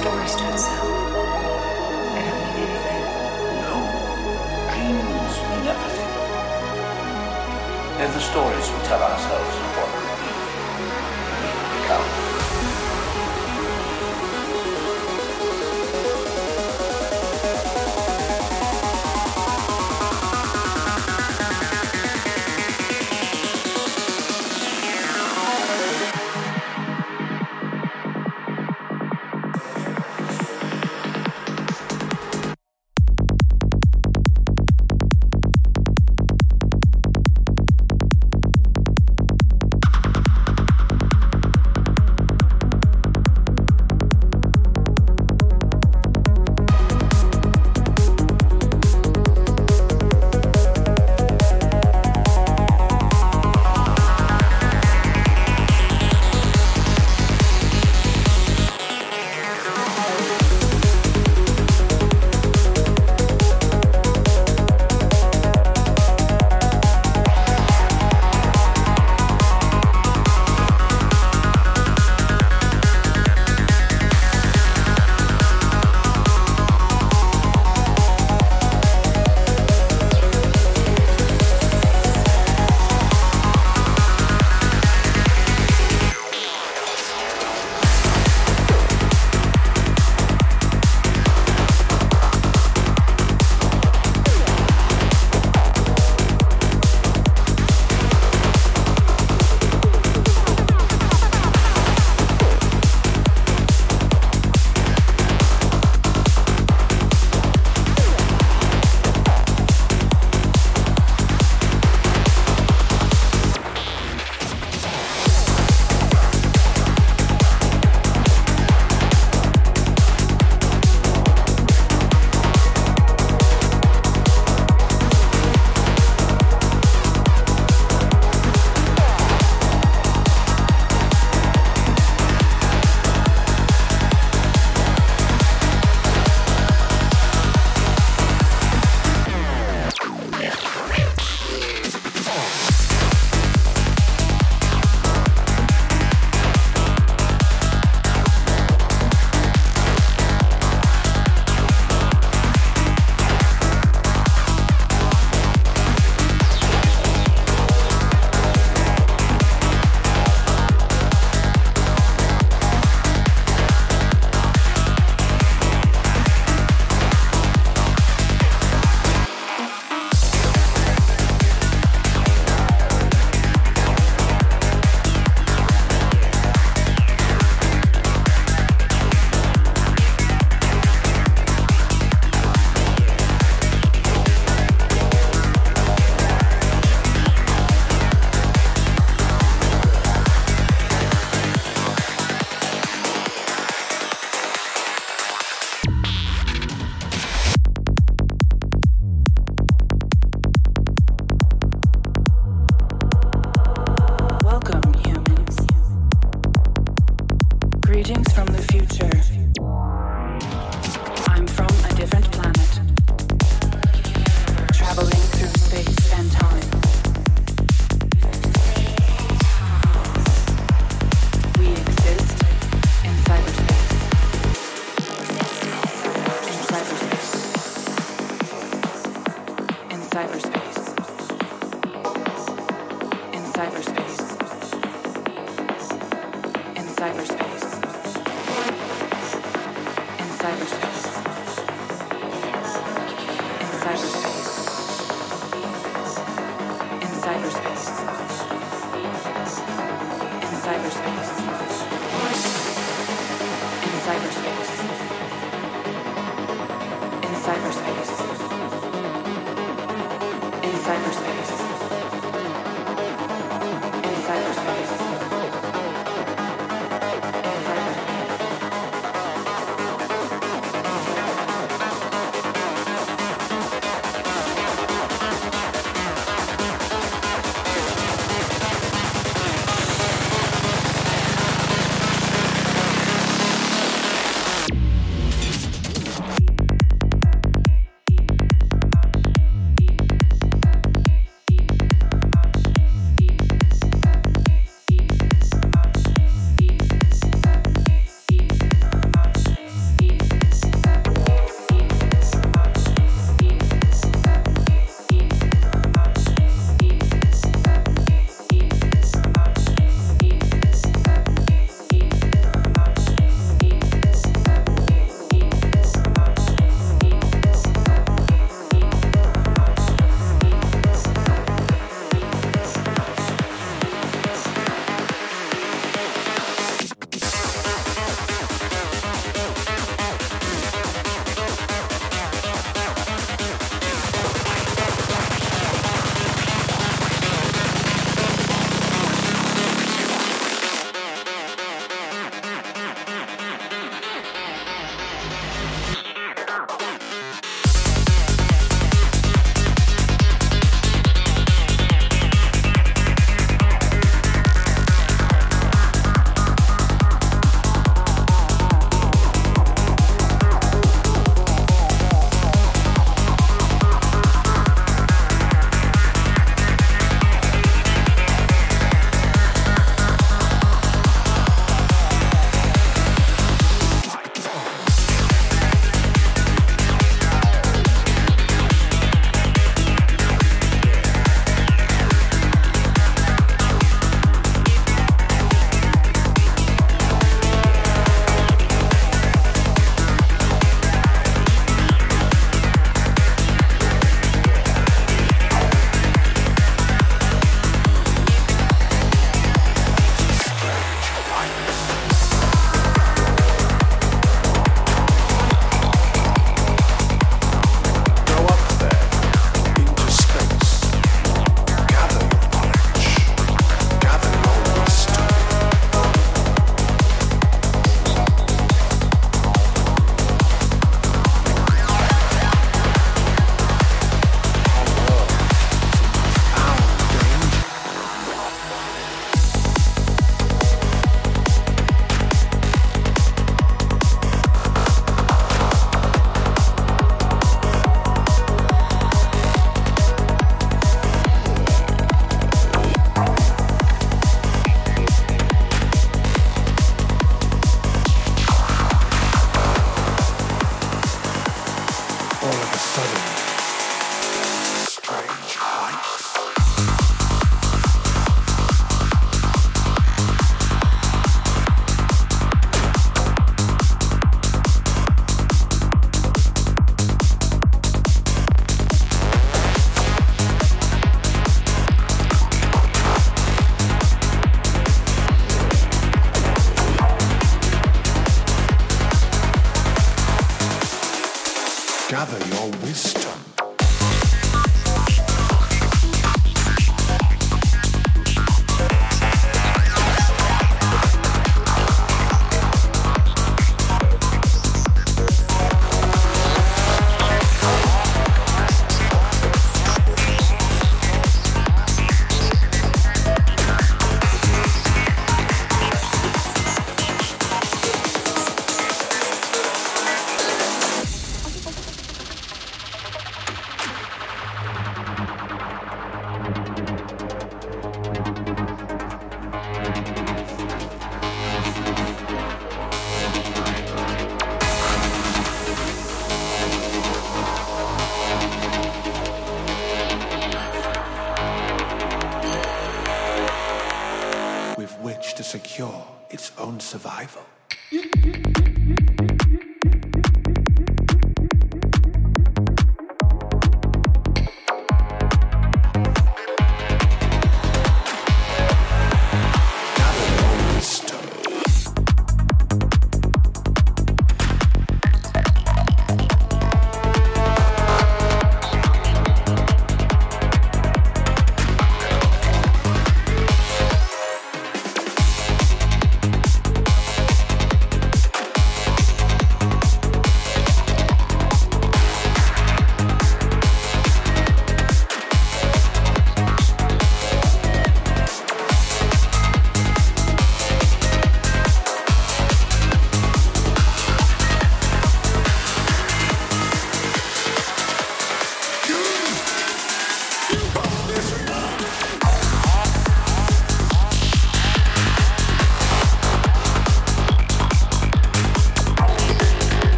stories don't sell. They don't mean anything. No. Dreams mean everything. They're the stories we tell ourselves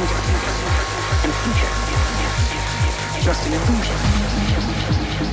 future. In the future. Trust in your future.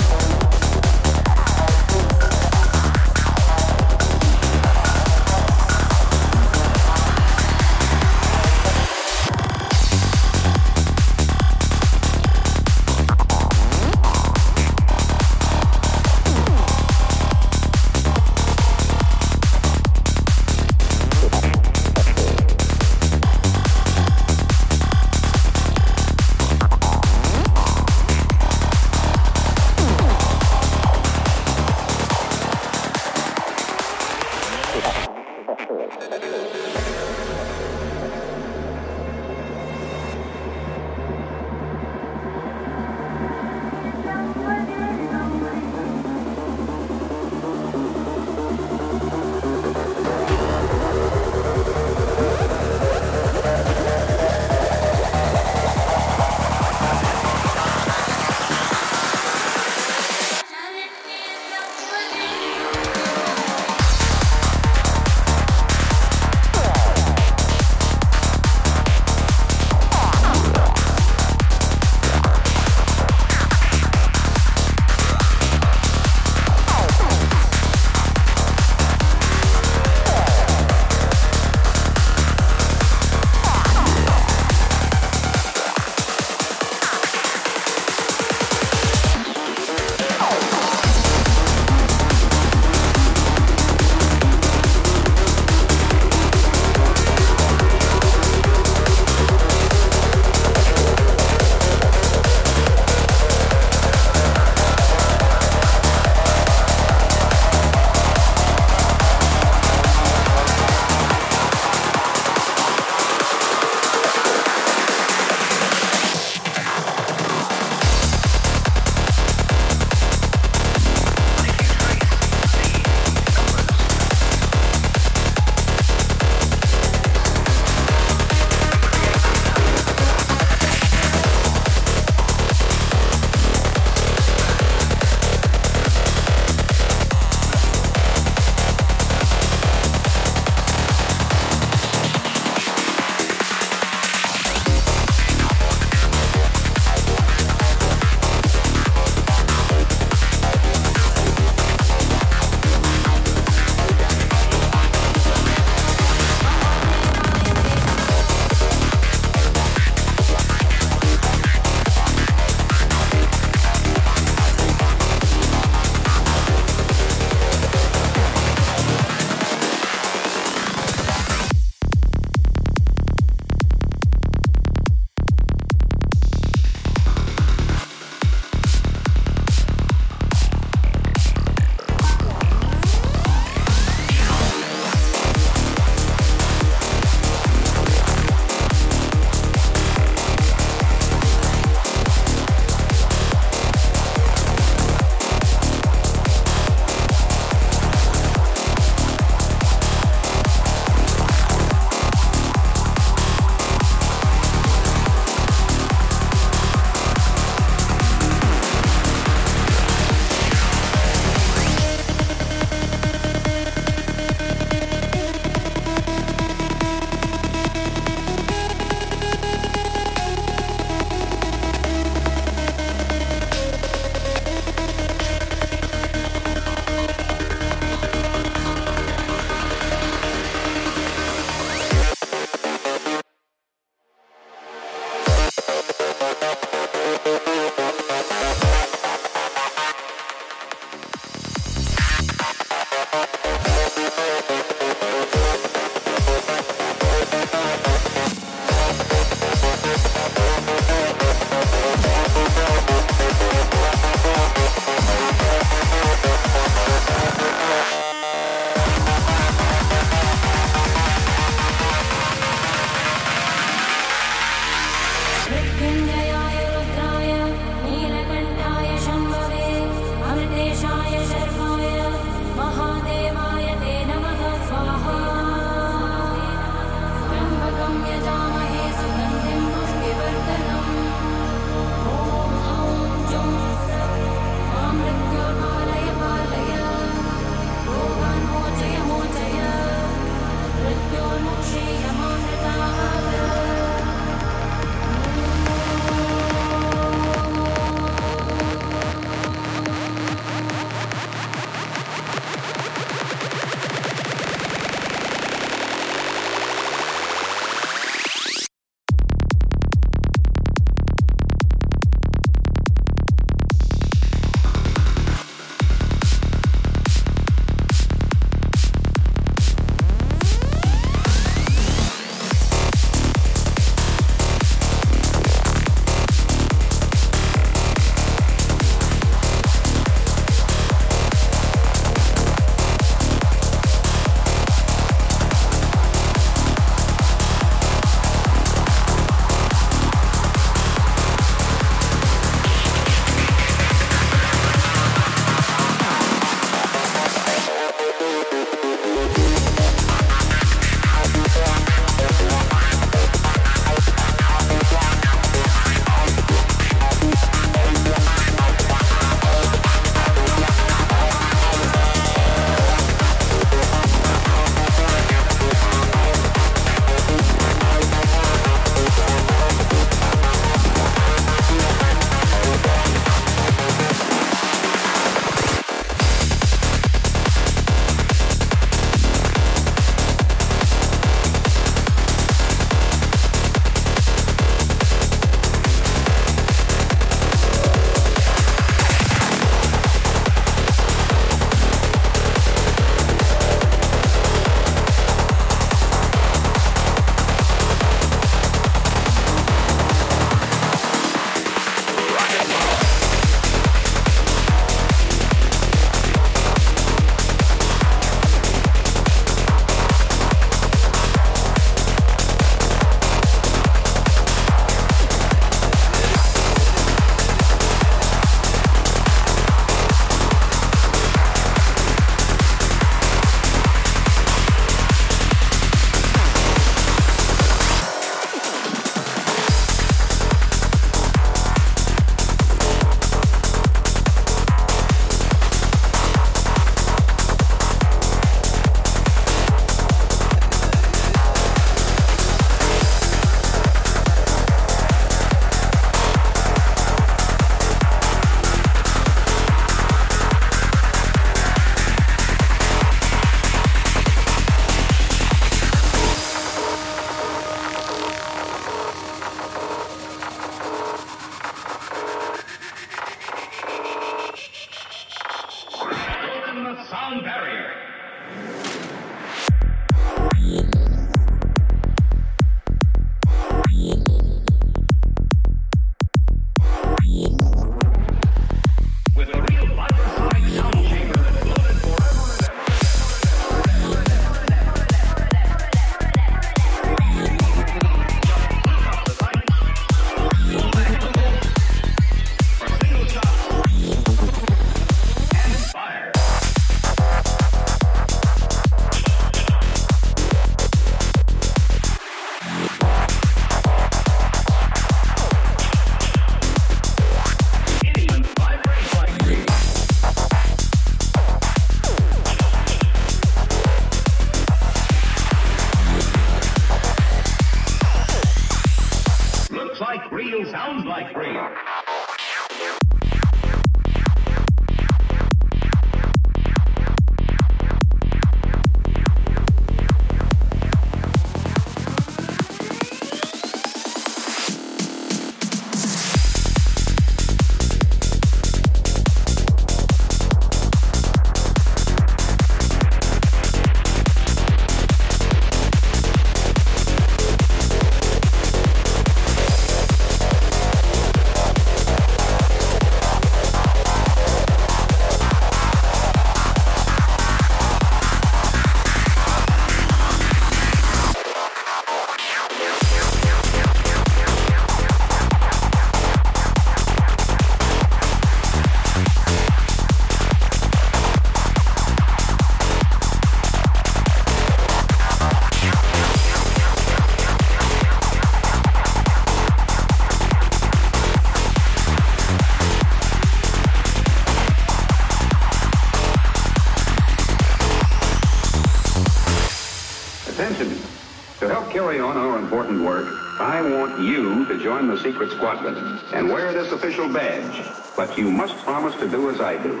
join the secret squadron and wear this official badge, but you must promise to do as I do.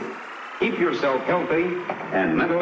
Keep yourself healthy and mentally